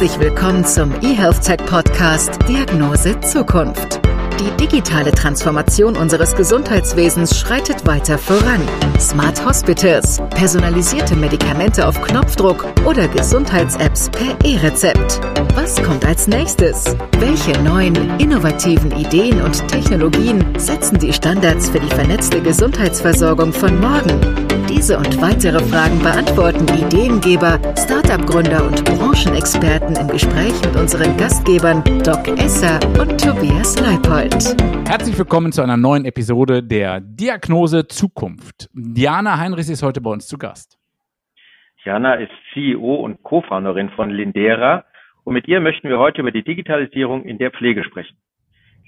Herzlich willkommen zum eHealth Podcast Diagnose Zukunft. Die digitale Transformation unseres Gesundheitswesens schreitet weiter voran. Smart Hospitals, personalisierte Medikamente auf Knopfdruck oder Gesundheits-Apps per E-Rezept. Was kommt als nächstes? Welche neuen, innovativen Ideen und Technologien setzen die Standards für die vernetzte Gesundheitsversorgung von morgen? Diese und weitere Fragen beantworten Ideengeber, Startup-Gründer und Branchenexperten im Gespräch mit unseren Gastgebern Doc Esser und Tobias Leipold. Herzlich willkommen zu einer neuen Episode der Diagnose Zukunft. Diana Heinrichs ist heute bei uns zu Gast. Diana ist CEO und Co-Founderin von Lindera und mit ihr möchten wir heute über die Digitalisierung in der Pflege sprechen.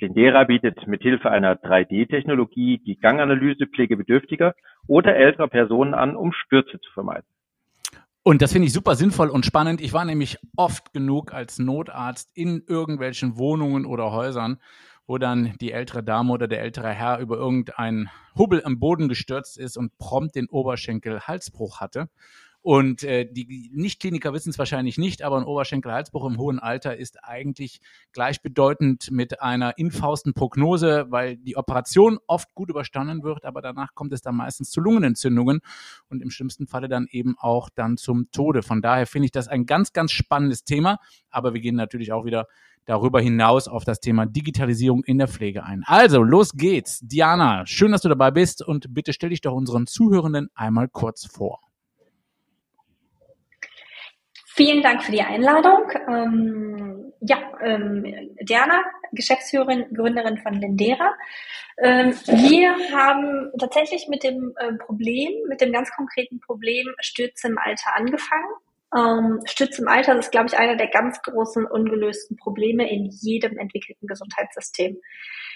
Lindera bietet mithilfe einer 3D-Technologie die Ganganalyse pflegebedürftiger oder älterer Personen an, um Stürze zu vermeiden. Und das finde ich super sinnvoll und spannend. Ich war nämlich oft genug als Notarzt in irgendwelchen Wohnungen oder Häusern, wo dann die ältere Dame oder der ältere Herr über irgendeinen Hubbel am Boden gestürzt ist und prompt den Oberschenkel-Halsbruch hatte. Und äh, die Nicht-Kliniker wissen es wahrscheinlich nicht, aber ein Oberschenkel-Halsbruch im hohen Alter ist eigentlich gleichbedeutend mit einer Infaustenprognose, weil die Operation oft gut überstanden wird, aber danach kommt es dann meistens zu Lungenentzündungen und im schlimmsten Falle dann eben auch dann zum Tode. Von daher finde ich das ein ganz, ganz spannendes Thema, aber wir gehen natürlich auch wieder darüber hinaus auf das Thema Digitalisierung in der Pflege ein. Also, los geht's. Diana, schön, dass du dabei bist und bitte stell dich doch unseren Zuhörenden einmal kurz vor. Vielen Dank für die Einladung. Ähm, ja, ähm, Diana, Geschäftsführerin, Gründerin von Lindera. Ähm, wir haben tatsächlich mit dem äh, Problem, mit dem ganz konkreten Problem Stürze im Alter angefangen. Ähm, Stürze im Alter ist, glaube ich, einer der ganz großen ungelösten Probleme in jedem entwickelten Gesundheitssystem.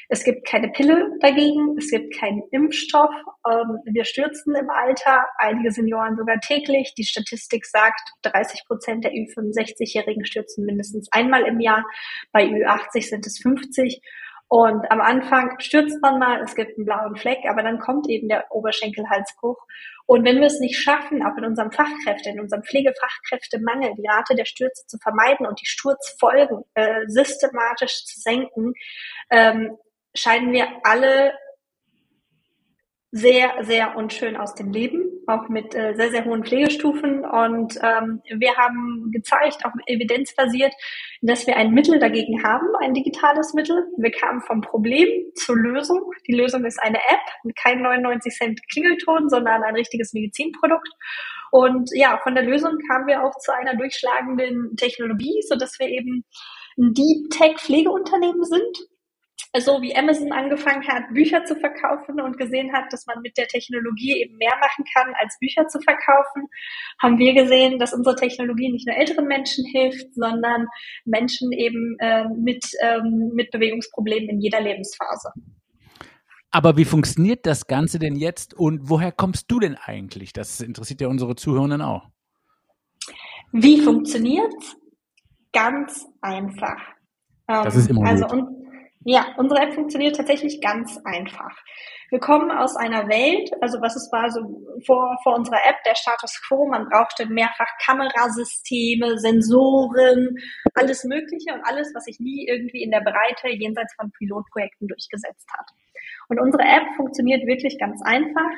Es gibt keine Pille dagegen, es gibt keinen Impfstoff. Ähm, wir stürzen im Alter, einige Senioren sogar täglich. Die Statistik sagt, 30 Prozent der Ü65-Jährigen stürzen mindestens einmal im Jahr. Bei Ü80 sind es 50. Und am Anfang stürzt man mal, es gibt einen blauen Fleck, aber dann kommt eben der Oberschenkelhalsbruch. Und wenn wir es nicht schaffen, auch in unserem Fachkräfte, in unserem Pflegefachkräftemangel, die Rate der Stürze zu vermeiden und die Sturzfolgen äh, systematisch zu senken, ähm, scheiden wir alle sehr, sehr unschön aus dem Leben, auch mit äh, sehr, sehr hohen Pflegestufen. Und ähm, wir haben gezeigt, auch evidenzbasiert, dass wir ein Mittel dagegen haben, ein digitales Mittel. Wir kamen vom Problem zur Lösung. Die Lösung ist eine App mit kein 99 Cent Klingelton, sondern ein richtiges Medizinprodukt. Und ja, von der Lösung kamen wir auch zu einer durchschlagenden Technologie, so dass wir eben ein Deep Tech Pflegeunternehmen sind so wie Amazon angefangen hat, Bücher zu verkaufen und gesehen hat, dass man mit der Technologie eben mehr machen kann, als Bücher zu verkaufen, haben wir gesehen, dass unsere Technologie nicht nur älteren Menschen hilft, sondern Menschen eben äh, mit, ähm, mit Bewegungsproblemen in jeder Lebensphase. Aber wie funktioniert das Ganze denn jetzt und woher kommst du denn eigentlich? Das interessiert ja unsere Zuhörenden auch. Wie funktioniert's? Ganz einfach. Das ist immer ähm, also, gut. Und, ja, unsere App funktioniert tatsächlich ganz einfach. Wir kommen aus einer Welt, also was es war so vor, vor unserer App, der Status Quo, man brauchte mehrfach Kamerasysteme, Sensoren, alles Mögliche und alles, was sich nie irgendwie in der Breite jenseits von Pilotprojekten durchgesetzt hat. Und unsere App funktioniert wirklich ganz einfach.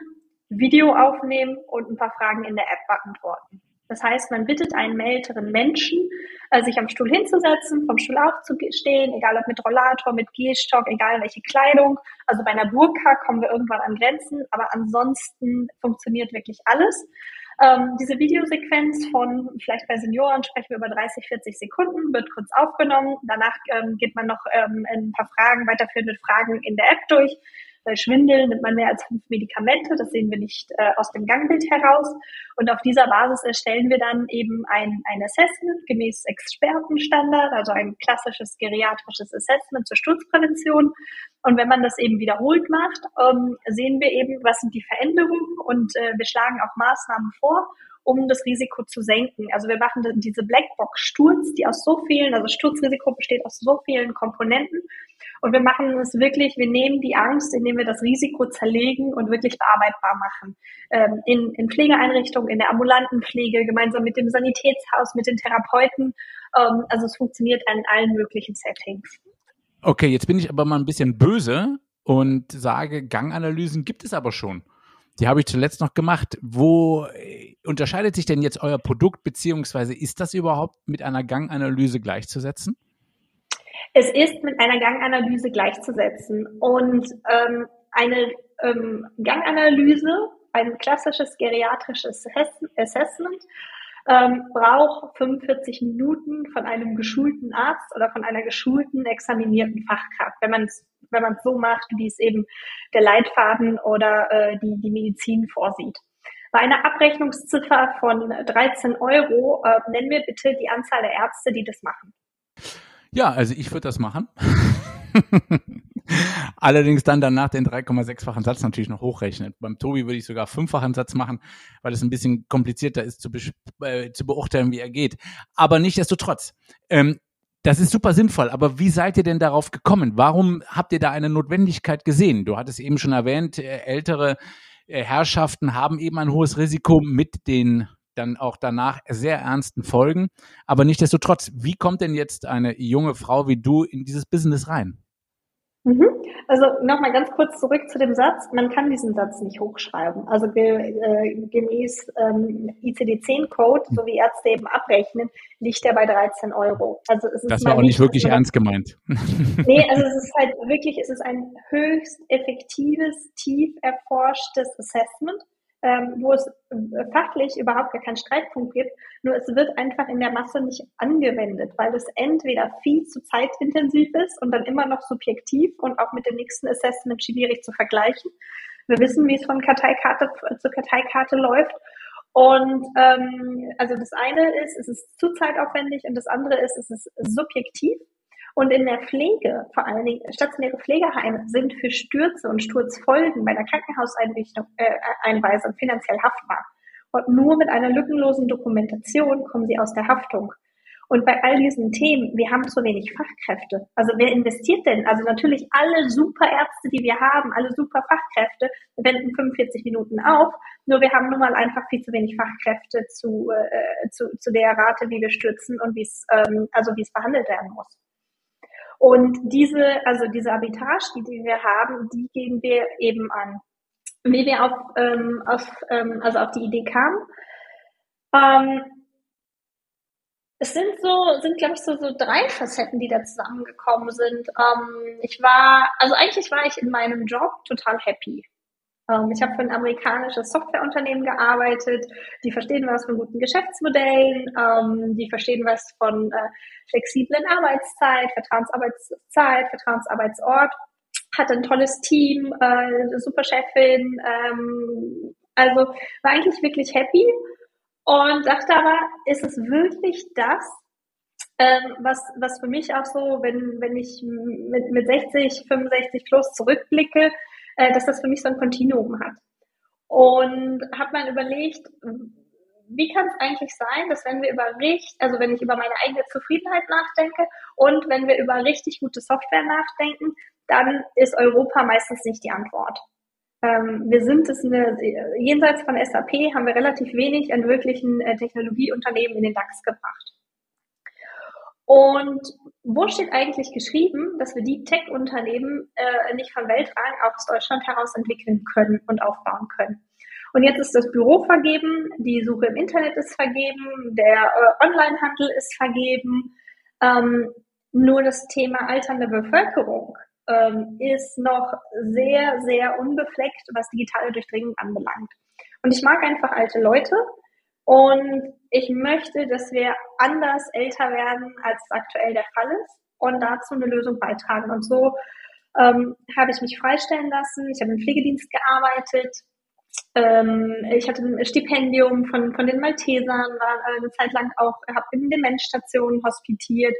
Video aufnehmen und ein paar Fragen in der App beantworten. Das heißt, man bittet einen älteren Menschen, äh, sich am Stuhl hinzusetzen, vom Stuhl aufzustehen, egal ob mit Rollator, mit Gehstock, egal welche Kleidung. Also bei einer Burka kommen wir irgendwann an Grenzen, aber ansonsten funktioniert wirklich alles. Ähm, diese Videosequenz von, vielleicht bei Senioren sprechen wir über 30, 40 Sekunden, wird kurz aufgenommen. Danach ähm, geht man noch ähm, ein paar Fragen, weiterführende Fragen in der App durch. Bei Schwindel nimmt man mehr als fünf Medikamente, das sehen wir nicht äh, aus dem Gangbild heraus. Und auf dieser Basis erstellen wir dann eben ein, ein Assessment gemäß Expertenstandard, also ein klassisches geriatrisches Assessment zur Sturzprävention. Und wenn man das eben wiederholt macht, ähm, sehen wir eben, was sind die Veränderungen und äh, wir schlagen auch Maßnahmen vor, um das Risiko zu senken. Also wir machen diese Blackbox Sturz, die aus so vielen, also Sturzrisiko besteht aus so vielen Komponenten. Und wir machen es wirklich, wir nehmen die Angst, indem wir das Risiko zerlegen und wirklich bearbeitbar machen. Ähm, in, in Pflegeeinrichtungen, in der ambulanten Pflege, gemeinsam mit dem Sanitätshaus, mit den Therapeuten. Ähm, also es funktioniert in allen möglichen Settings. Okay, jetzt bin ich aber mal ein bisschen böse und sage, Ganganalysen gibt es aber schon. Die habe ich zuletzt noch gemacht. Wo äh, unterscheidet sich denn jetzt euer Produkt, beziehungsweise ist das überhaupt mit einer Ganganalyse gleichzusetzen? Es ist mit einer Ganganalyse gleichzusetzen. Und ähm, eine ähm, Ganganalyse, ein klassisches geriatrisches Assessment, ähm, braucht 45 Minuten von einem geschulten Arzt oder von einer geschulten, examinierten Fachkraft, wenn man es wenn man so macht, wie es eben der Leitfaden oder äh, die, die Medizin vorsieht. Bei einer Abrechnungsziffer von 13 Euro äh, nennen wir bitte die Anzahl der Ärzte, die das machen. Ja, also ich würde das machen. Allerdings dann danach den 3,6-fachen Satz natürlich noch hochrechnen. Beim Tobi würde ich sogar fünffachen Satz machen, weil es ein bisschen komplizierter ist zu, äh, zu beurteilen, wie er geht. Aber nichtsdestotrotz, ähm, das ist super sinnvoll, aber wie seid ihr denn darauf gekommen? Warum habt ihr da eine Notwendigkeit gesehen? Du hattest eben schon erwähnt, äh, ältere äh, Herrschaften haben eben ein hohes Risiko mit den dann auch danach sehr ernsten Folgen. Aber nichtsdestotrotz, wie kommt denn jetzt eine junge Frau wie du in dieses Business rein? Mhm. Also nochmal ganz kurz zurück zu dem Satz. Man kann diesen Satz nicht hochschreiben. Also äh, gemäß ähm, ICD-10-Code, so wie Ärzte eben abrechnen, liegt er bei 13 Euro. Also es ist das war auch nicht wirklich ernst gemeint. Nee, also es ist halt wirklich, es ist ein höchst effektives, tief erforschtes Assessment ähm, wo es äh, fachlich überhaupt gar keinen Streitpunkt gibt, nur es wird einfach in der Masse nicht angewendet, weil es entweder viel zu zeitintensiv ist und dann immer noch subjektiv und auch mit dem nächsten Assessment schwierig zu vergleichen. Wir wissen, wie es von Karteikarte zu Karteikarte läuft. Und ähm, also das eine ist, es ist zu zeitaufwendig und das andere ist, es ist subjektiv. Und in der Pflege, vor allen Dingen stationäre Pflegeheime, sind für Stürze und Sturzfolgen bei der Krankenhauseinweisung äh, finanziell haftbar. Und nur mit einer lückenlosen Dokumentation kommen sie aus der Haftung. Und bei all diesen Themen, wir haben zu wenig Fachkräfte. Also wer investiert denn? Also natürlich alle super Ärzte, die wir haben, alle super Fachkräfte, wenden 45 Minuten auf. Nur wir haben nun mal einfach viel zu wenig Fachkräfte zu, äh, zu, zu der Rate, wie wir stürzen und wie es, ähm, also wie es behandelt werden muss. Und diese, also diese Arbitrage, die, die wir haben, die gehen wir eben an. Wie wir auf, ähm, auf ähm, also auf die Idee kamen, ähm, es sind so, sind glaube ich so, so drei Facetten, die da zusammengekommen sind. Ähm, ich war, also eigentlich war ich in meinem Job total happy. Ähm, ich habe für ein amerikanisches Softwareunternehmen gearbeitet. Die verstehen was von guten Geschäftsmodellen, ähm, die verstehen was von äh, flexiblen Arbeitszeit, Vertrauensarbeitszeit, Vertrauensarbeitsort. Hatte ein tolles Team, äh, super Chefin. Ähm, also war eigentlich wirklich happy und dachte aber, ist es wirklich das, ähm, was, was für mich auch so, wenn, wenn ich mit, mit 60, 65 plus zurückblicke, äh, dass das für mich so ein Kontinuum hat. Und habe mal überlegt, wie kann es eigentlich sein, dass wenn wir über richtig, also wenn ich über meine eigene Zufriedenheit nachdenke und wenn wir über richtig gute Software nachdenken, dann ist Europa meistens nicht die Antwort. Ähm, wir sind es eine, jenseits von SAP haben wir relativ wenig an wirklichen äh, Technologieunternehmen in den DAX gebracht. Und wo steht eigentlich geschrieben, dass wir die Tech-Unternehmen äh, nicht von Weltrang aus Deutschland heraus entwickeln können und aufbauen können? Und jetzt ist das Büro vergeben, die Suche im Internet ist vergeben, der äh, Onlinehandel ist vergeben. Ähm, nur das Thema alternde Bevölkerung ähm, ist noch sehr, sehr unbefleckt, was digitale Durchdringung anbelangt. Und ich mag einfach alte Leute und ich möchte, dass wir anders älter werden, als es aktuell der Fall ist und dazu eine Lösung beitragen. Und so ähm, habe ich mich freistellen lassen. Ich habe im Pflegedienst gearbeitet. Ähm, ich hatte ein Stipendium von, von den Maltesern, war eine Zeit lang auch, habe in Demenzstationen hospitiert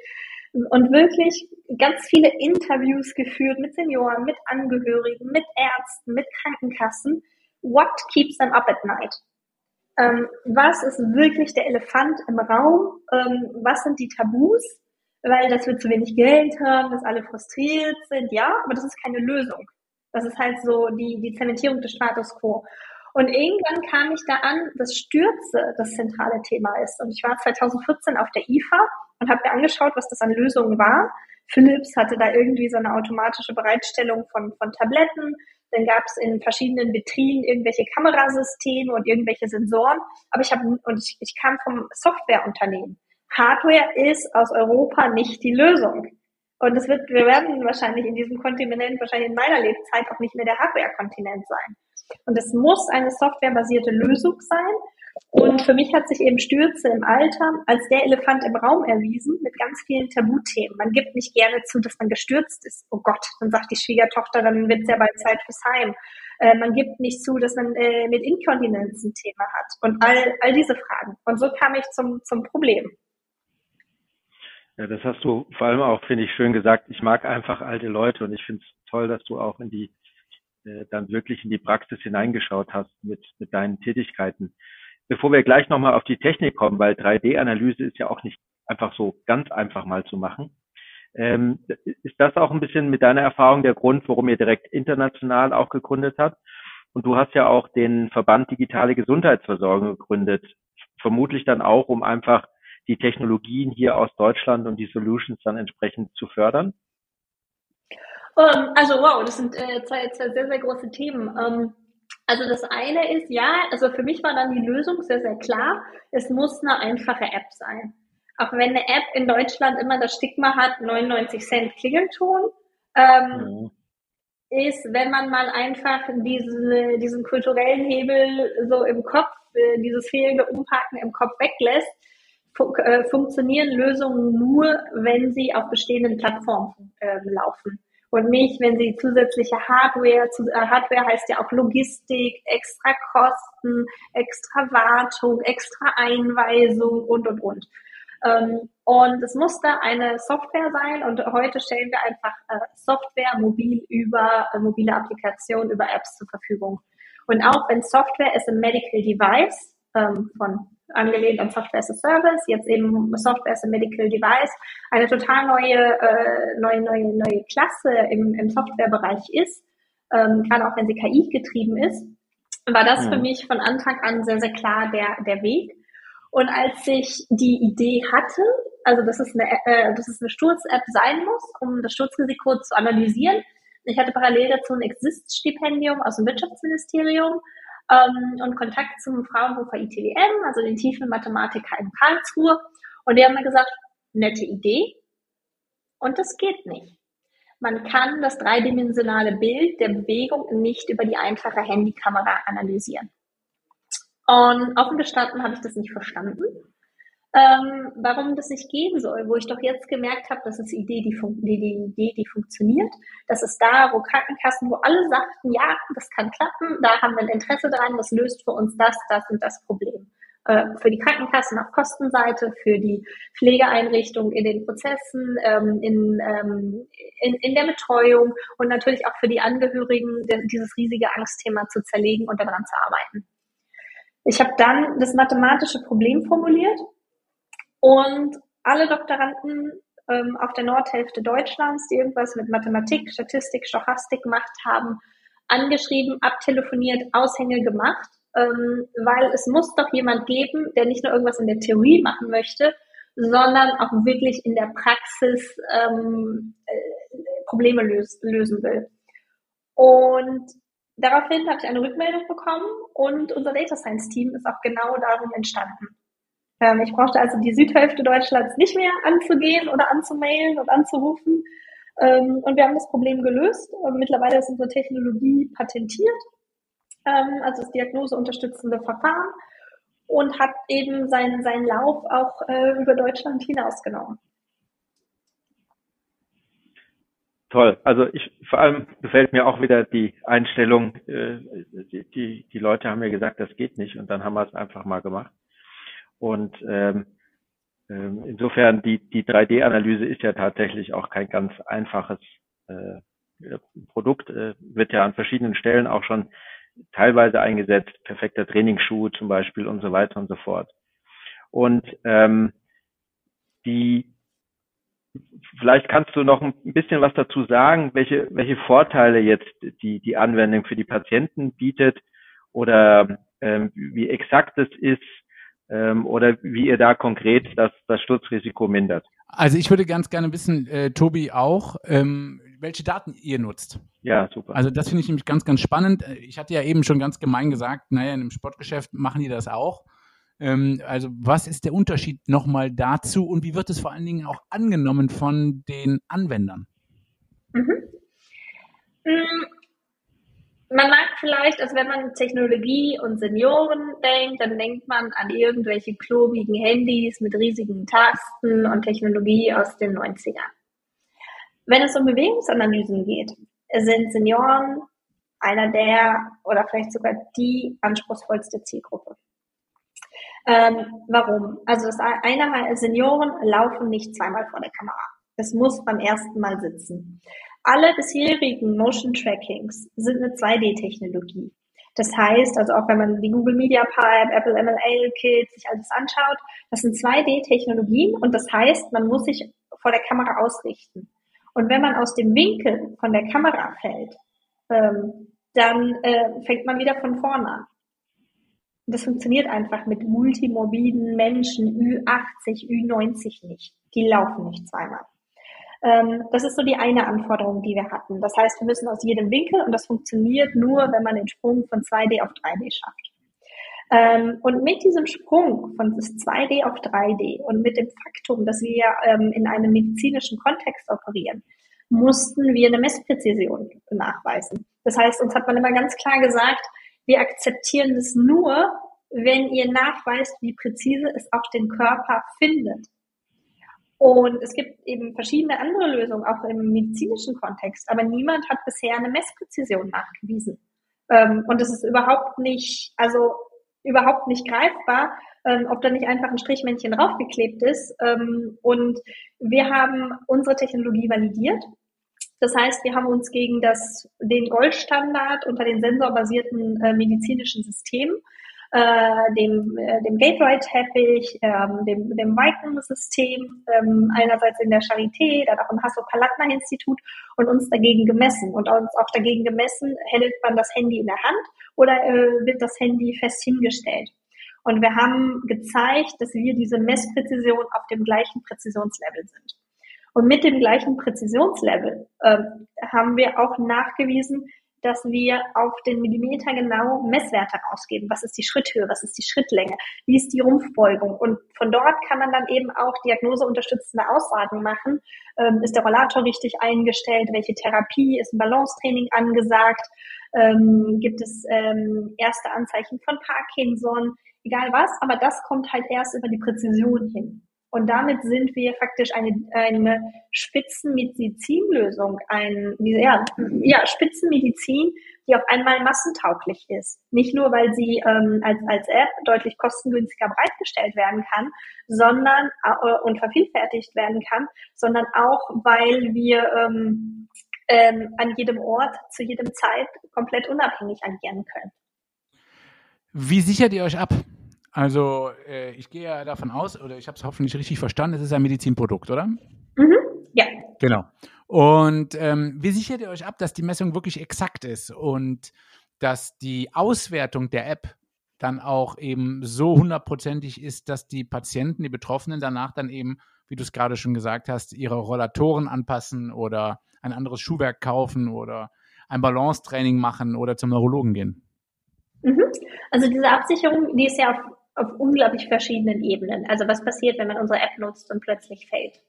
und wirklich ganz viele Interviews geführt mit Senioren, mit Angehörigen, mit Ärzten, mit Krankenkassen. What keeps them up at night? Ähm, was ist wirklich der Elefant im Raum, ähm, was sind die Tabus, weil dass wir zu wenig Geld haben, dass alle frustriert sind, ja, aber das ist keine Lösung. Das ist halt so die, die Zementierung des Status quo. Und irgendwann kam ich da an, dass Stürze das zentrale Thema ist. Und ich war 2014 auf der IFA und habe mir angeschaut, was das an Lösungen war. Philips hatte da irgendwie so eine automatische Bereitstellung von, von Tabletten. Dann gab es in verschiedenen Vitrinen irgendwelche Kamerasysteme und irgendwelche Sensoren. Aber ich habe und ich, ich kam vom Softwareunternehmen. Hardware ist aus Europa nicht die Lösung. Und es wird, wir werden wahrscheinlich in diesem Kontinent, wahrscheinlich in meiner Lebzeit auch nicht mehr der Hardware-Kontinent sein. Und es muss eine softwarebasierte Lösung sein. Und für mich hat sich eben Stürze im Alter als der Elefant im Raum erwiesen mit ganz vielen Tabuthemen. Man gibt nicht gerne zu, dass man gestürzt ist. Oh Gott, dann sagt die Schwiegertochter, dann wird es ja bald Zeit fürs Heim. Äh, man gibt nicht zu, dass man äh, mit Inkontinenz ein Thema hat. Und all, all diese Fragen. Und so kam ich zum, zum Problem. Ja, das hast du vor allem auch, finde ich, schön gesagt. Ich mag einfach alte Leute und ich finde es toll, dass du auch in die, äh, dann wirklich in die Praxis hineingeschaut hast mit, mit deinen Tätigkeiten. Bevor wir gleich nochmal auf die Technik kommen, weil 3D-Analyse ist ja auch nicht einfach so ganz einfach mal zu machen. Ähm, ist das auch ein bisschen mit deiner Erfahrung der Grund, warum ihr direkt international auch gegründet habt? Und du hast ja auch den Verband Digitale Gesundheitsversorgung gegründet. Vermutlich dann auch, um einfach die Technologien hier aus Deutschland und die Solutions dann entsprechend zu fördern? Um, ähm, also wow, das sind äh, zwei, zwei sehr, sehr große Themen. Um, ähm, also das eine ist, ja, also für mich war dann die Lösung sehr, sehr klar. Es muss eine einfache App sein. Auch wenn eine App in Deutschland immer das Stigma hat, 99 Cent Klingelton, ähm, ja. ist, wenn man mal einfach diesen, diesen kulturellen Hebel so im Kopf, äh, dieses fehlende Umpacken im Kopf weglässt, äh, funktionieren Lösungen nur, wenn sie auf bestehenden Plattformen äh, laufen und nicht, wenn sie zusätzliche Hardware, äh, Hardware heißt ja auch Logistik, extra Kosten, extra Wartung, extra Einweisung und und und. Ähm, und es muss da eine Software sein und heute stellen wir einfach äh, Software mobil über äh, mobile Applikationen, über Apps zur Verfügung. Und auch wenn Software ist ein Medical Device ähm, von angelehnt an Software as a Service, jetzt eben Software as a Medical Device, eine total neue, äh, neue, neue, neue Klasse im, im Softwarebereich ist, ähm, gerade auch wenn sie KI getrieben ist, war das ja. für mich von Anfang an sehr, sehr klar der, der Weg. Und als ich die Idee hatte, also dass es eine, äh, dass es eine Sturz-App sein muss, um das Sturzrisiko zu analysieren, ich hatte parallel dazu ein Exist-Stipendium aus dem Wirtschaftsministerium ähm, und Kontakt zum Fraunhofer ITWM, also den tiefen Mathematiker in Karlsruhe. Und die haben mir gesagt, nette Idee. Und das geht nicht. Man kann das dreidimensionale Bild der Bewegung nicht über die einfache Handykamera analysieren. Und offen gestanden habe ich das nicht verstanden ähm, warum das nicht gehen soll, wo ich doch jetzt gemerkt habe, das ist Idee, die, die, die Idee, die funktioniert. Das ist da, wo Krankenkassen, wo alle sagten, ja, das kann klappen, da haben wir ein Interesse dran, das löst für uns das, das und das Problem. Äh, für die Krankenkassen auf Kostenseite, für die Pflegeeinrichtung in den Prozessen, ähm, in, ähm, in, in der Betreuung und natürlich auch für die Angehörigen dieses riesige Angstthema zu zerlegen und daran zu arbeiten. Ich habe dann das mathematische Problem formuliert und alle Doktoranden ähm, auf der Nordhälfte Deutschlands, die irgendwas mit Mathematik, Statistik, Stochastik gemacht haben, angeschrieben, abtelefoniert, Aushänge gemacht, ähm, weil es muss doch jemand geben, der nicht nur irgendwas in der Theorie machen möchte, sondern auch wirklich in der Praxis ähm, äh, Probleme lös lösen will. Und daraufhin habe ich eine Rückmeldung bekommen und unser Data Science Team ist auch genau darum entstanden. Ähm, ich brauchte also die Südhälfte Deutschlands nicht mehr anzugehen oder anzumailen und anzurufen. Ähm, und wir haben das Problem gelöst. Ähm, mittlerweile ist unsere Technologie patentiert, ähm, also das diagnoseunterstützende Verfahren und hat eben seinen, seinen Lauf auch äh, über Deutschland hinausgenommen. Toll. Also ich vor allem gefällt mir auch wieder die Einstellung, äh, die, die, die Leute haben mir gesagt, das geht nicht und dann haben wir es einfach mal gemacht. Und ähm, ähm, insofern die, die 3D-Analyse ist ja tatsächlich auch kein ganz einfaches äh, Produkt, äh, wird ja an verschiedenen Stellen auch schon teilweise eingesetzt, perfekter Trainingsschuh zum Beispiel und so weiter und so fort. Und ähm, die vielleicht kannst du noch ein bisschen was dazu sagen, welche, welche Vorteile jetzt die, die Anwendung für die Patienten bietet oder ähm, wie exakt es ist ähm, oder wie ihr da konkret das, das Sturzrisiko mindert. Also ich würde ganz gerne wissen, äh, Tobi auch, ähm, welche Daten ihr nutzt. Ja, super. Also das finde ich nämlich ganz, ganz spannend. Ich hatte ja eben schon ganz gemein gesagt, naja, in einem Sportgeschäft machen die das auch. Ähm, also was ist der Unterschied nochmal dazu und wie wird es vor allen Dingen auch angenommen von den Anwendern? Mhm. Mm, man mag vielleicht, also wenn man Technologie und Senioren denkt, dann denkt man an irgendwelche klobigen Handys mit riesigen Tasten und Technologie aus den 90ern. Wenn es um Bewegungsanalysen geht, sind Senioren einer der oder vielleicht sogar die anspruchsvollste Zielgruppe. Ähm, warum? Also das eine, Senioren laufen nicht zweimal vor der Kamera. Es muss beim ersten Mal sitzen. Alle bisherigen Motion Trackings sind eine 2D-Technologie. Das heißt, also auch wenn man die Google Media Pipe, Apple MLA Kit sich alles anschaut, das sind 2D-Technologien und das heißt, man muss sich vor der Kamera ausrichten. Und wenn man aus dem Winkel von der Kamera fällt, ähm, dann äh, fängt man wieder von vorne an. Das funktioniert einfach mit multimorbiden Menschen Ü80, Ü90 nicht. Die laufen nicht zweimal. Ähm, das ist so die eine Anforderung, die wir hatten. Das heißt, wir müssen aus jedem Winkel und das funktioniert nur, wenn man den Sprung von 2D auf 3D schafft. Ähm, und mit diesem Sprung von 2D auf 3D und mit dem Faktum, dass wir ähm, in einem medizinischen Kontext operieren, mussten wir eine Messpräzision nachweisen. Das heißt, uns hat man immer ganz klar gesagt, wir akzeptieren das nur, wenn ihr nachweist, wie präzise es auch den Körper findet. Und es gibt eben verschiedene andere Lösungen, auch im medizinischen Kontext, aber niemand hat bisher eine Messpräzision nachgewiesen. Ähm, und es ist überhaupt nicht, also überhaupt nicht greifbar, ähm, ob da nicht einfach ein Strichmännchen draufgeklebt ist. Ähm, und wir haben unsere Technologie validiert. Das heißt, wir haben uns gegen das, den Goldstandard unter den sensorbasierten äh, medizinischen Systemen äh, dem, äh, dem Gateway-Teppich, ähm, dem, dem Viking-System, ähm, einerseits in der Charité, dann auch im Hasso-Palatner-Institut und uns dagegen gemessen. Und uns auch dagegen gemessen, hält man das Handy in der Hand oder äh, wird das Handy fest hingestellt. Und wir haben gezeigt, dass wir diese Messpräzision auf dem gleichen Präzisionslevel sind. Und mit dem gleichen Präzisionslevel äh, haben wir auch nachgewiesen, dass wir auf den Millimeter genau Messwerte rausgeben. Was ist die Schritthöhe? Was ist die Schrittlänge? Wie ist die Rumpfbeugung? Und von dort kann man dann eben auch diagnoseunterstützende Aussagen machen. Ähm, ist der Rollator richtig eingestellt? Welche Therapie? Ist ein Balancetraining angesagt? Ähm, gibt es ähm, erste Anzeichen von Parkinson? Egal was, aber das kommt halt erst über die Präzision hin. Und damit sind wir faktisch eine, eine Spitzenmedizinlösung, ein, ja, ja, Spitzenmedizin, die auf einmal massentauglich ist. Nicht nur, weil sie ähm, als, als App deutlich kostengünstiger bereitgestellt werden kann, sondern äh, und vervielfältigt werden kann, sondern auch, weil wir ähm, ähm, an jedem Ort zu jedem Zeit komplett unabhängig agieren können. Wie sichert ihr euch ab? Also äh, ich gehe ja davon aus, oder ich habe es hoffentlich richtig verstanden, es ist ein Medizinprodukt, oder? Mhm. Ja. Genau. Und ähm, wie sichert ihr euch ab, dass die Messung wirklich exakt ist und dass die Auswertung der App dann auch eben so hundertprozentig ist, dass die Patienten, die Betroffenen danach dann eben, wie du es gerade schon gesagt hast, ihre Rollatoren anpassen oder ein anderes Schuhwerk kaufen oder ein Balancetraining machen oder zum Neurologen gehen? Mhm. Also diese Absicherung, die ist ja auf auf unglaublich verschiedenen Ebenen. Also was passiert, wenn man unsere App nutzt und plötzlich fällt?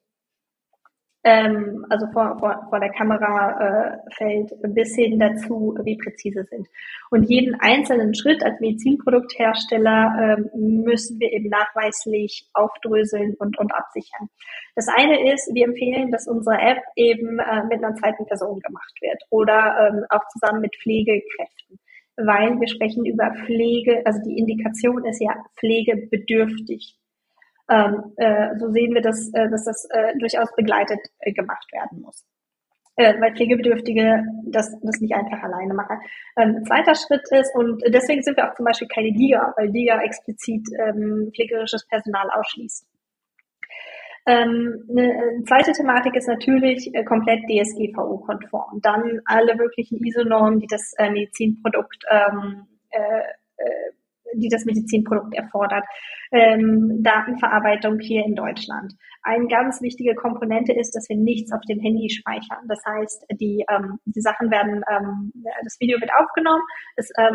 Ähm, also vor, vor, vor der Kamera äh, fällt bis hin dazu, wie präzise sind. Und jeden einzelnen Schritt als Medizinprodukthersteller äh, müssen wir eben nachweislich aufdröseln und, und absichern. Das eine ist, wir empfehlen, dass unsere App eben äh, mit einer zweiten Person gemacht wird oder ähm, auch zusammen mit Pflegekräften weil wir sprechen über Pflege, also die Indikation ist ja pflegebedürftig. Ähm, äh, so sehen wir, dass, äh, dass das äh, durchaus begleitet äh, gemacht werden muss. äh, weil Pflegebedürftige das, das nicht einfach alleine machen. Ähm, zweiter Schritt ist, und deswegen sind wir auch zum Beispiel keine Liga, weil Liga explizit ähm, pflegerisches Personal ausschließt. Ähm, eine zweite Thematik ist natürlich äh, komplett DSGVO-konform. Dann alle möglichen ISO-Normen, die das äh, Medizinprodukt ähm, äh, äh, die das Medizinprodukt erfordert. Ähm, Datenverarbeitung hier in Deutschland. Eine ganz wichtige Komponente ist, dass wir nichts auf dem Handy speichern. Das heißt, die, ähm, die Sachen werden, ähm, das Video wird aufgenommen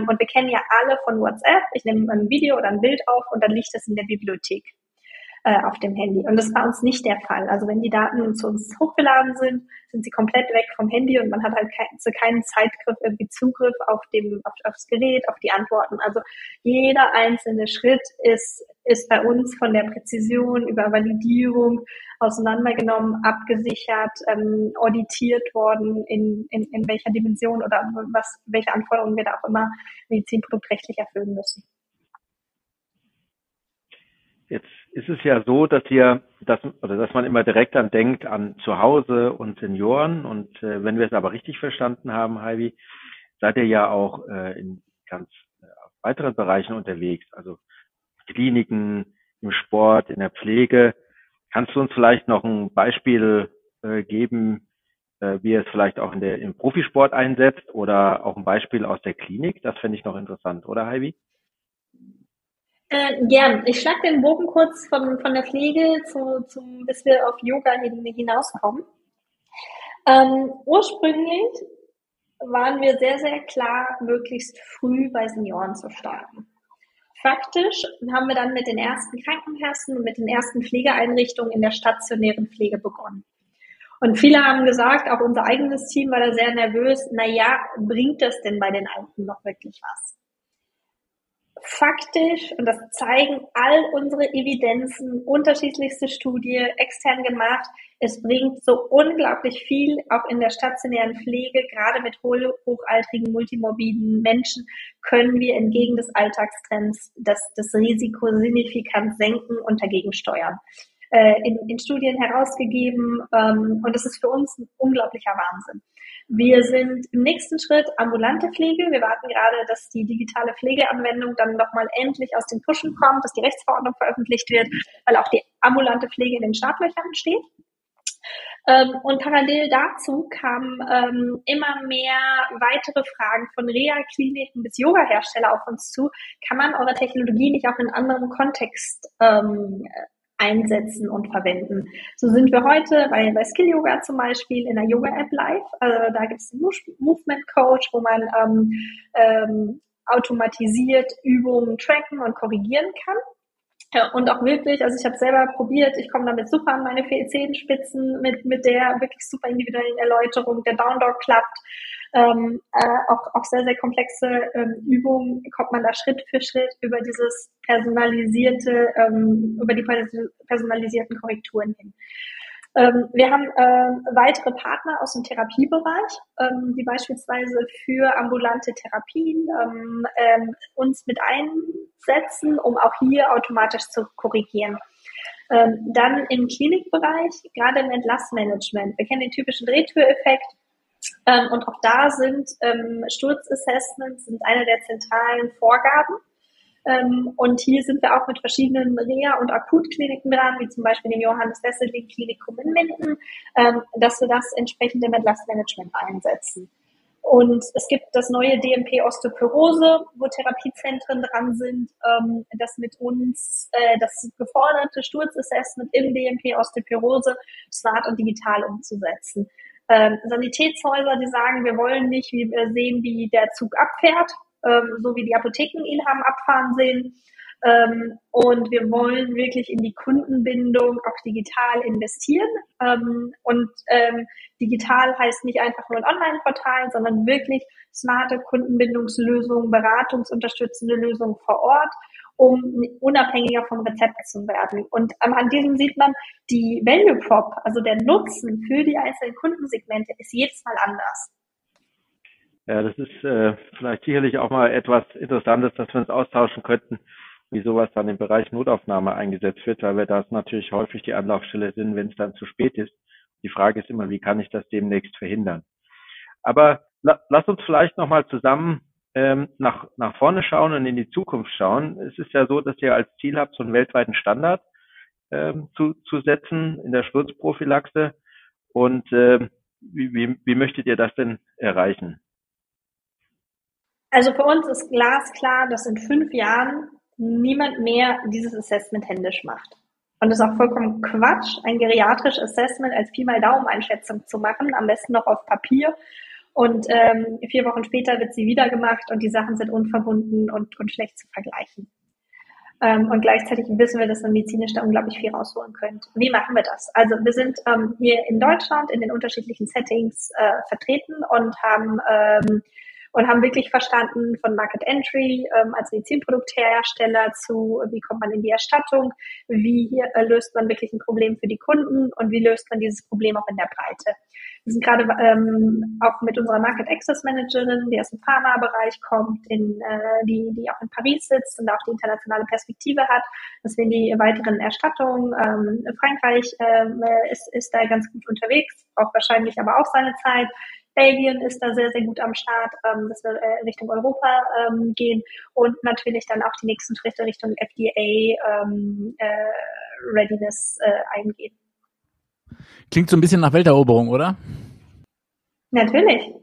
und wir kennen ja alle von WhatsApp. Ich nehme ein Video oder ein Bild auf und dann liegt das in der Bibliothek äh, auf dem Handy. Und das bei uns nicht der Fall. Also wenn die Daten zu uns hochgeladen sind, sind sie komplett weg vom Handy und man hat halt kein, zu keinem Zeitgriff irgendwie Zugriff auf dem, auf, aufs Gerät, auf die Antworten. Also jeder einzelne Schritt ist, ist bei uns von der Präzision über Validierung auseinandergenommen, abgesichert, ähm, auditiert worden, in, in, in welcher Dimension oder was, welche Anforderungen wir da auch immer medizinproduktrechtlich erfüllen müssen. Jetzt ist es ja so, dass ihr, dass, oder dass man immer direkt dann denkt an zu Hause und Senioren. Und äh, wenn wir es aber richtig verstanden haben, Heidi, seid ihr ja auch äh, in ganz äh, weiteren Bereichen unterwegs, also Kliniken, im Sport, in der Pflege. Kannst du uns vielleicht noch ein Beispiel äh, geben, äh, wie ihr es vielleicht auch in der, im Profisport einsetzt oder auch ein Beispiel aus der Klinik? Das fände ich noch interessant, oder Heidi? Äh, gern. Ich schlage den Bogen kurz von, von der Pflege zu, zu, bis wir auf Yoga hin, hinauskommen. Ähm, ursprünglich waren wir sehr, sehr klar, möglichst früh bei Senioren zu starten. Faktisch haben wir dann mit den ersten Krankenkassen und mit den ersten Pflegeeinrichtungen in der stationären Pflege begonnen. Und viele haben gesagt, auch unser eigenes Team war da sehr nervös, na ja, bringt das denn bei den Alten noch wirklich was? Faktisch, und das zeigen all unsere Evidenzen, unterschiedlichste Studie, extern gemacht, es bringt so unglaublich viel, auch in der stationären Pflege, gerade mit hochaltrigen, multimorbiden Menschen, können wir entgegen des Alltagstrends das, das Risiko signifikant senken und dagegen steuern. Äh, in, in Studien herausgegeben ähm, und das ist für uns ein unglaublicher Wahnsinn. Wir sind im nächsten Schritt ambulante Pflege. Wir warten gerade, dass die digitale Pflegeanwendung dann nochmal endlich aus den Pushen kommt, dass die Rechtsverordnung veröffentlicht wird, weil auch die ambulante Pflege in den Startlöchern steht. Ähm, und parallel dazu kamen ähm, immer mehr weitere Fragen von Reha-Kliniken bis Yoga-Hersteller auf uns zu. Kann man eure Technologie nicht auch in anderem Kontext ähm, einsetzen und verwenden. So sind wir heute bei, bei Skill Yoga zum Beispiel in der Yoga App Live. Also da gibt es einen Movement Coach, wo man ähm, ähm, automatisiert Übungen tracken und korrigieren kann. Und auch wirklich, also ich habe selber probiert, ich komme damit super an meine Zehenspitzen mit, mit der wirklich super individuellen Erläuterung. Der Down Dog klappt ähm, äh, auch, auch sehr, sehr komplexe ähm, Übungen kommt man da Schritt für Schritt über dieses personalisierte, ähm, über die personalisierten Korrekturen hin. Ähm, wir haben äh, weitere Partner aus dem Therapiebereich, ähm, die beispielsweise für ambulante Therapien ähm, ähm, uns mit einsetzen, um auch hier automatisch zu korrigieren. Ähm, dann im Klinikbereich, gerade im Entlassmanagement. Wir kennen den typischen Drehtüreffekt. Ähm, und auch da sind ähm, Sturzassessments sind eine der zentralen Vorgaben. Ähm, und hier sind wir auch mit verschiedenen Reha- und Akutkliniken dran, wie zum Beispiel dem Johannes Wesseling Klinikum in Minden, ähm, dass wir das entsprechend im Entlastmanagement einsetzen. Und es gibt das neue DMP Osteoporose, wo Therapiezentren dran sind, ähm, das mit uns äh, das geforderte Sturzassessment im DMP Osteoporose smart und digital umzusetzen ähm, Sanitätshäuser, die sagen, wir wollen nicht wie wir sehen, wie der Zug abfährt, ähm, so wie die Apotheken ihn haben abfahren sehen. Ähm, und wir wollen wirklich in die Kundenbindung auch digital investieren. Ähm, und ähm, digital heißt nicht einfach nur ein Online-Portal, sondern wirklich smarte Kundenbindungslösungen, beratungsunterstützende Lösungen vor Ort um unabhängiger vom Rezept zu werden. Und an diesem sieht man, die Value Prop, also der Nutzen für die einzelnen Kundensegmente, ist jedes Mal anders. Ja, das ist äh, vielleicht sicherlich auch mal etwas Interessantes, dass wir uns austauschen könnten, wie sowas dann im Bereich Notaufnahme eingesetzt wird, weil wir da natürlich häufig die Anlaufstelle sind, wenn es dann zu spät ist Die Frage ist immer, wie kann ich das demnächst verhindern? Aber la lass uns vielleicht nochmal zusammen ähm, nach, nach vorne schauen und in die Zukunft schauen. Es ist ja so, dass ihr als Ziel habt, so einen weltweiten Standard ähm, zu, zu setzen in der Sturzprophylaxe. Und äh, wie, wie, wie möchtet ihr das denn erreichen? Also für uns ist glasklar, dass in fünf Jahren niemand mehr dieses Assessment händisch macht. Und es ist auch vollkommen Quatsch, ein geriatrisches Assessment als Pi mal Daumen-Einschätzung zu machen, am besten noch auf Papier. Und ähm, vier Wochen später wird sie wieder gemacht und die Sachen sind unverbunden und, und schlecht zu vergleichen. Ähm, und gleichzeitig wissen wir, dass man medizinisch da unglaublich viel rausholen könnte. Wie machen wir das? Also wir sind ähm, hier in Deutschland in den unterschiedlichen Settings äh, vertreten und haben ähm, und haben wirklich verstanden von Market Entry ähm, als Medizinprodukthersteller zu, wie kommt man in die Erstattung, wie äh, löst man wirklich ein Problem für die Kunden und wie löst man dieses Problem auch in der Breite. Wir sind gerade ähm, auch mit unserer Market Access Managerin, die aus dem Pharma-Bereich kommt, in, äh, die, die auch in Paris sitzt und auch die internationale Perspektive hat, dass wir in die weiteren Erstattungen, ähm, Frankreich ähm, ist, ist da ganz gut unterwegs, braucht wahrscheinlich aber auch seine Zeit. Belgien ist da sehr, sehr gut am Start, ähm, dass wir äh, Richtung Europa ähm, gehen und natürlich dann auch die nächsten Schritte Richtung FDA ähm, äh, Readiness äh, eingehen. Klingt so ein bisschen nach Welteroberung, oder? Natürlich.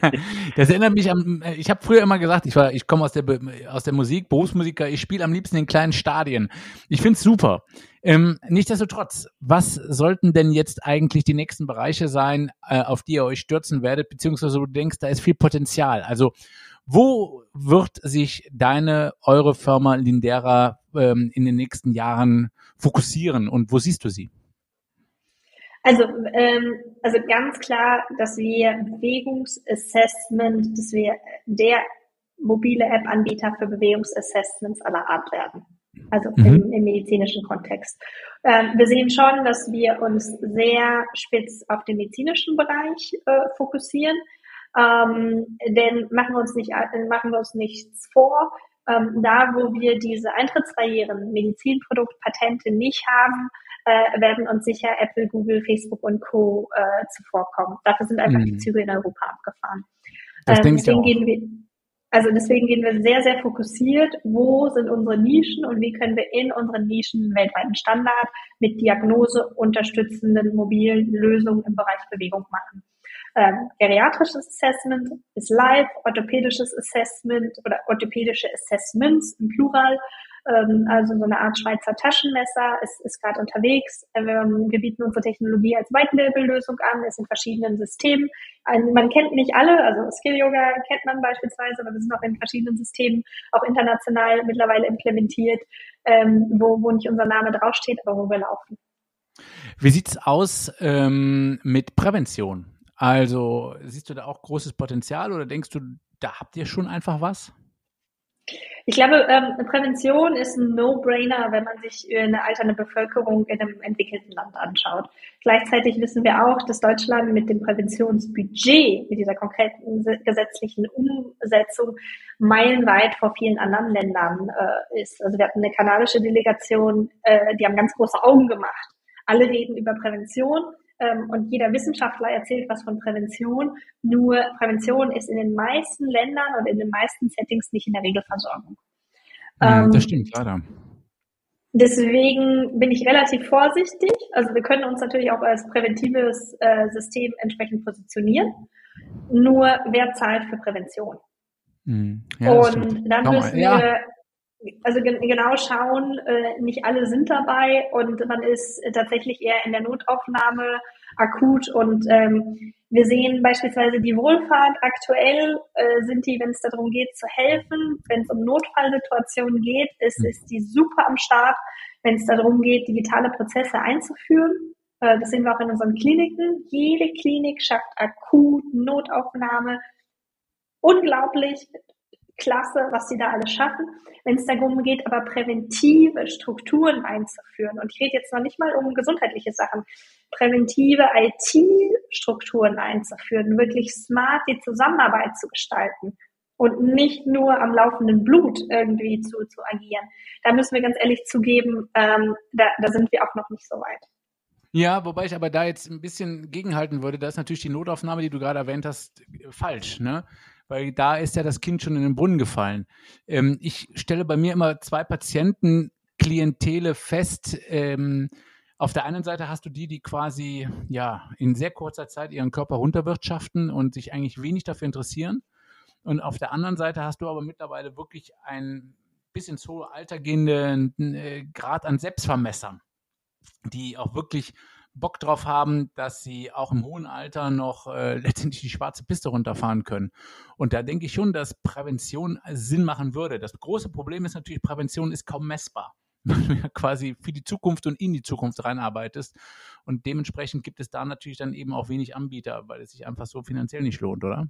das erinnert mich an, ich habe früher immer gesagt, ich war, ich komme aus der aus der Musik, Berufsmusiker, ich spiele am liebsten in kleinen Stadien. Ich find's super. Ähm, nichtsdestotrotz, was sollten denn jetzt eigentlich die nächsten Bereiche sein, äh, auf die ihr euch stürzen werdet, beziehungsweise du denkst, da ist viel Potenzial. Also wo wird sich deine, eure Firma Lindera ähm, in den nächsten Jahren fokussieren und wo siehst du sie? Also, ähm, also ganz klar, dass wir Bewegungsassessment, dass wir der mobile App-Anbieter für Bewegungsassessments aller Art werden. Also mhm. im, im, medizinischen Kontext. Ähm, wir sehen schon, dass wir uns sehr spitz auf den medizinischen Bereich äh, fokussieren. Ähm, denn machen wir uns nicht, machen wir uns nichts vor. Ähm, da, wo wir diese Eintrittsbarrieren, Medizinprodukt, Patente nicht haben, äh, werden uns sicher Apple, Google, Facebook und Co. Äh, zuvorkommen. Dafür sind einfach mhm. die Züge in Europa abgefahren. Das ähm, deswegen gehen wir, also deswegen gehen wir sehr, sehr fokussiert, wo sind unsere Nischen und wie können wir in unseren Nischen weltweiten Standard mit Diagnose unterstützenden mobilen Lösungen im Bereich Bewegung machen. Ähm, geriatrisches Assessment ist live, orthopädisches Assessment oder orthopädische Assessments im Plural ähm, also so eine Art Schweizer Taschenmesser, ist, ist gerade unterwegs. Ähm, wir bieten unsere Technologie als White-Label-Lösung an, ist in verschiedenen Systemen. Ein, man kennt nicht alle, also Skill-Yoga kennt man beispielsweise, aber wir sind auch in verschiedenen Systemen, auch international mittlerweile implementiert, ähm, wo, wo nicht unser Name draufsteht, aber wo wir laufen. Wie sieht's aus ähm, mit Prävention? Also siehst du da auch großes Potenzial oder denkst du, da habt ihr schon einfach was? Ich glaube, ähm, Prävention ist ein No-Brainer, wenn man sich eine alternde Bevölkerung in einem entwickelten Land anschaut. Gleichzeitig wissen wir auch, dass Deutschland mit dem Präventionsbudget, mit dieser konkreten gesetzlichen Umsetzung meilenweit vor vielen anderen Ländern äh, ist. Also wir hatten eine kanadische Delegation, äh, die haben ganz große Augen gemacht. Alle reden über Prävention, ähm, und jeder Wissenschaftler erzählt was von Prävention. Nur Prävention ist in den meisten Ländern und in den meisten Settings nicht in der Regelversorgung. Ja, das ähm, stimmt, leider. Deswegen bin ich relativ vorsichtig. Also wir können uns natürlich auch als präventives äh, System entsprechend positionieren. Nur wer zahlt für Prävention? Hm. Ja, und dann müssen wir ja also genau schauen, äh, nicht alle sind dabei und man ist tatsächlich eher in der Notaufnahme akut und ähm, wir sehen beispielsweise die Wohlfahrt aktuell äh, sind die, wenn es darum geht zu helfen, wenn es um Notfallsituationen geht, ist, hm. ist die super am Start, wenn es darum geht, digitale Prozesse einzuführen. Äh, das sehen wir auch in unseren Kliniken. Jede Klinik schafft akut Notaufnahme unglaublich klasse, was sie da alles schaffen. Wenn es darum geht, aber präventive Strukturen einzuführen, und ich rede jetzt noch nicht mal um gesundheitliche Sachen, präventive IT-Strukturen einzuführen, wirklich smart die Zusammenarbeit zu gestalten und nicht nur am laufenden Blut irgendwie zu, zu agieren. Da müssen wir ganz ehrlich zugeben, ähm, da, da sind wir auch noch nicht so weit. Ja, wobei ich aber da jetzt ein bisschen gegenhalten würde, da ist natürlich die Notaufnahme, die du gerade erwähnt hast, falsch, ne? Weil da ist ja das Kind schon in den Brunnen gefallen. Ähm, ich stelle bei mir immer zwei Patientenklientele fest. Ähm, auf der einen Seite hast du die, die quasi ja in sehr kurzer Zeit ihren Körper runterwirtschaften und sich eigentlich wenig dafür interessieren. Und auf der anderen Seite hast du aber mittlerweile wirklich ein bis ins hohe Alter gehenden äh, Grad an Selbstvermessern die auch wirklich Bock drauf haben, dass sie auch im hohen Alter noch äh, letztendlich die schwarze Piste runterfahren können. Und da denke ich schon, dass Prävention Sinn machen würde. Das große Problem ist natürlich, Prävention ist kaum messbar, weil du ja quasi für die Zukunft und in die Zukunft reinarbeitest. Und dementsprechend gibt es da natürlich dann eben auch wenig Anbieter, weil es sich einfach so finanziell nicht lohnt, oder?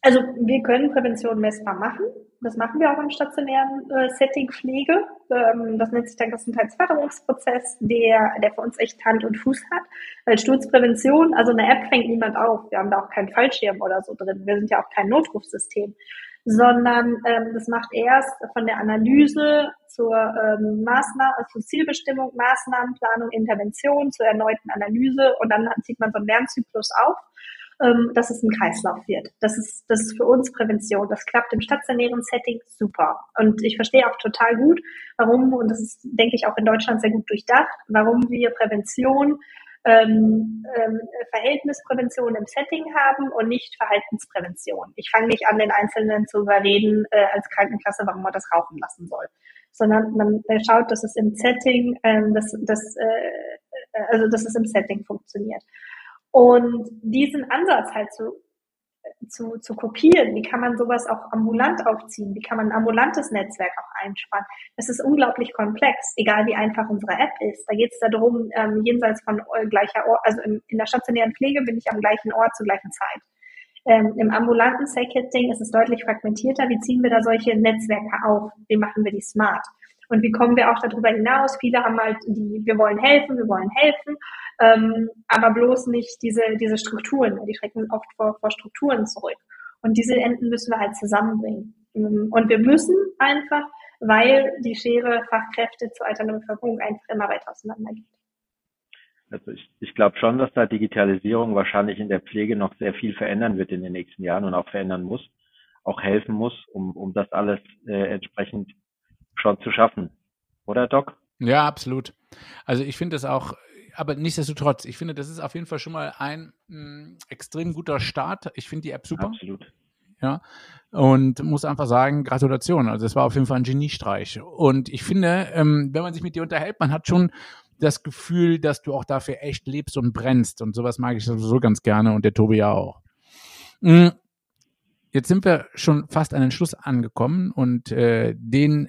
Also wir können Prävention messbar machen. Das machen wir auch im stationären äh, Setting Pflege. Ähm, das nennt sich dann Gesundheitsförderungsprozess, der, der für uns echt Hand und Fuß hat. Weil Sturzprävention, also eine App fängt niemand auf. Wir haben da auch keinen Fallschirm oder so drin. Wir sind ja auch kein Notrufsystem. Sondern ähm, das macht erst von der Analyse zur ähm, Maßnahme, zur Zielbestimmung, Maßnahmenplanung, Intervention, zur erneuten Analyse und dann zieht man so einen Lernzyklus auf ähm, dass es ein Kreislauf wird. Das ist, das ist für uns Prävention. Das klappt im stationären Setting super. Und ich verstehe auch total gut, warum, und das ist, denke ich, auch in Deutschland sehr gut durchdacht, warum wir Prävention ähm, ähm, Verhältnisprävention im Setting haben und nicht Verhaltensprävention. Ich fange nicht an, den Einzelnen zu überreden äh, als Krankenkasse, warum man das rauchen lassen soll, sondern man äh, schaut, dass es im Setting, ähm, dass, dass, äh, also dass es im Setting funktioniert. Und diesen Ansatz halt zu, zu, zu kopieren, wie kann man sowas auch ambulant aufziehen, wie kann man ein ambulantes Netzwerk auch einspannen, das ist unglaublich komplex, egal wie einfach unsere App ist. Da geht es darum, ähm, jenseits von äh, gleicher Ort, also im, in der stationären Pflege bin ich am gleichen Ort zur gleichen Zeit. Ähm, Im ambulanten Setting ist es deutlich fragmentierter. Wie ziehen wir da solche Netzwerke auf? Wie machen wir die smart? Und wie kommen wir auch darüber hinaus? Viele haben halt die, wir wollen helfen, wir wollen helfen, ähm, aber bloß nicht diese, diese Strukturen. Die schrecken oft vor, vor Strukturen zurück. Und diese Enden müssen wir halt zusammenbringen. Ähm, und wir müssen einfach, weil die Schere Fachkräfte zur alternden Bevölkerung einfach immer weiter auseinandergeht. Also ich, ich glaube schon, dass da Digitalisierung wahrscheinlich in der Pflege noch sehr viel verändern wird in den nächsten Jahren und auch verändern muss, auch helfen muss, um, um das alles äh, entsprechend schon zu schaffen. Oder, Doc? Ja, absolut. Also ich finde es auch, aber nichtsdestotrotz, ich finde, das ist auf jeden Fall schon mal ein mh, mm, extrem guter Start. Ich finde die App super. Absolut. Ja. Und muss einfach sagen, Gratulation. Also es war auf jeden Fall ein Geniestreich. Und ich finde, ähm, wenn man sich mit dir unterhält, man hat schon das Gefühl, dass du auch dafür echt lebst und brennst. Und sowas mag ich sowieso ganz gerne und der Tobi ja auch. Mm, jetzt sind wir schon fast an den Schluss angekommen und äh, den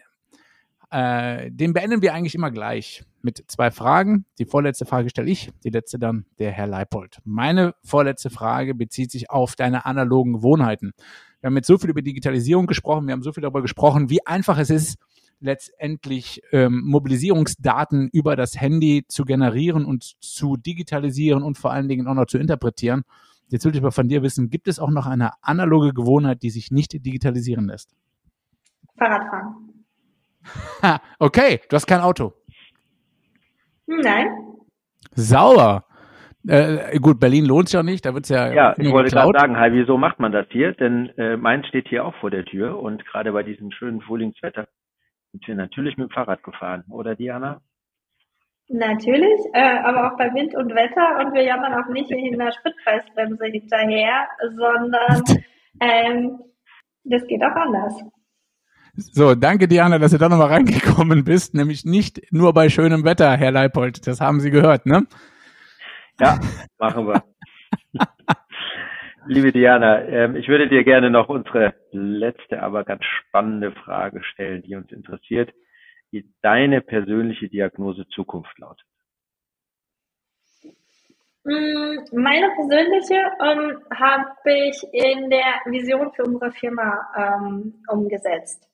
äh, den beenden wir eigentlich immer gleich mit zwei Fragen. Die vorletzte Frage stelle ich, die letzte dann der Herr Leipold. Meine vorletzte Frage bezieht sich auf deine analogen Gewohnheiten. Wir haben jetzt so viel über Digitalisierung gesprochen, wir haben so viel darüber gesprochen, wie einfach es ist, letztendlich ähm, Mobilisierungsdaten über das Handy zu generieren und zu digitalisieren und vor allen Dingen auch noch zu interpretieren. Jetzt will ich aber von dir wissen, gibt es auch noch eine analoge Gewohnheit, die sich nicht digitalisieren lässt? Fahrradfahren. okay, du hast kein Auto. Nein. Sauer. Äh, gut, Berlin lohnt sich ja nicht, da wird es ja. Ja, ich wollte gerade sagen, hi, wieso macht man das hier? Denn äh, meins steht hier auch vor der Tür und gerade bei diesem schönen Frühlingswetter sind wir natürlich mit dem Fahrrad gefahren, oder Diana? Natürlich, äh, aber auch bei Wind und Wetter und wir jammern auch nicht in der Spritpreisbremse hinterher, sondern ähm, das geht auch anders. So, danke Diana, dass du da nochmal reingekommen bist, nämlich nicht nur bei schönem Wetter, Herr Leipold. Das haben Sie gehört, ne? Ja, machen wir. Liebe Diana, ähm, ich würde dir gerne noch unsere letzte, aber ganz spannende Frage stellen, die uns interessiert, wie deine persönliche Diagnose Zukunft lautet. Mm, meine persönliche ähm, habe ich in der Vision für unsere Firma ähm, umgesetzt.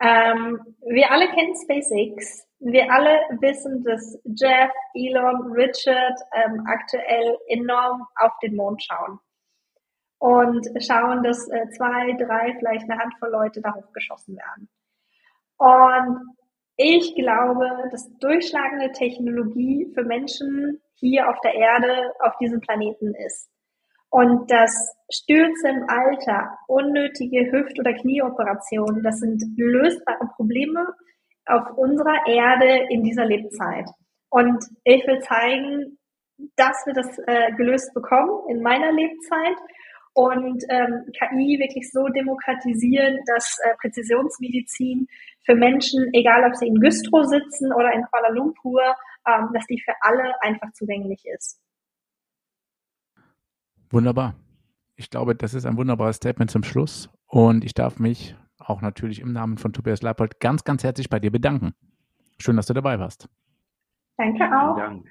Ähm, wir alle kennen SpaceX. Wir alle wissen, dass Jeff, Elon, Richard ähm, aktuell enorm auf den Mond schauen. Und schauen, dass äh, zwei, drei, vielleicht eine Handvoll Leute da hochgeschossen werden. Und Ich glaube, dass durchschlagende Technologie für Menschen hier auf der Erde, auf diesem Planeten ist. Und das Stürze im Alter, unnötige Hüft- oder Knieoperationen, das sind lösbare Probleme auf unserer Erde in dieser Lebzeit. Und ich will zeigen, dass wir das äh, gelöst bekommen in meiner Lebzeit und ähm, KI wirklich so demokratisieren, dass äh, Präzisionsmedizin für Menschen, egal ob sie in Güstrow sitzen oder in Kuala Lumpur, ähm, dass die für alle einfach zugänglich ist. Wunderbar. Ich glaube, das ist ein wunderbares Statement zum Schluss. Und ich darf mich auch natürlich im Namen von Tobias Leipold ganz, ganz herzlich bei dir bedanken. Schön, dass du dabei warst. Danke auch. Dank.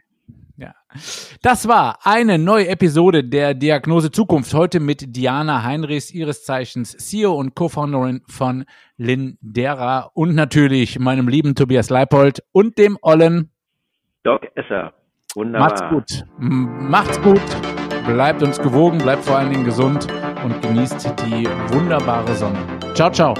Ja. Das war eine neue Episode der Diagnose Zukunft. Heute mit Diana Heinrichs, ihres Zeichens CEO und Co-Founderin von Lindera und natürlich meinem lieben Tobias Leipold und dem Ollen Doc Esser. Wunderbar. Macht's gut. Macht's gut. Bleibt uns gewogen, bleibt vor allen Dingen gesund und genießt die wunderbare Sonne. Ciao, ciao.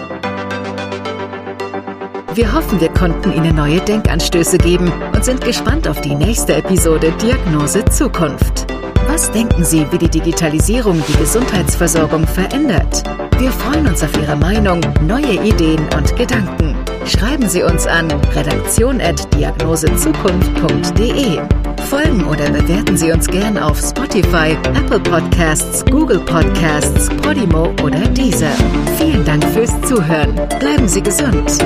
Wir hoffen, wir konnten Ihnen neue Denkanstöße geben und sind gespannt auf die nächste Episode Diagnose Zukunft. Was denken Sie, wie die Digitalisierung die Gesundheitsversorgung verändert? Wir freuen uns auf Ihre Meinung, neue Ideen und Gedanken. Schreiben Sie uns an redaktion.diagnosezukunft.de. Folgen oder bewerten Sie uns gern auf Spotify, Apple Podcasts, Google Podcasts, Podimo oder Deezer. Vielen Dank fürs Zuhören. Bleiben Sie gesund.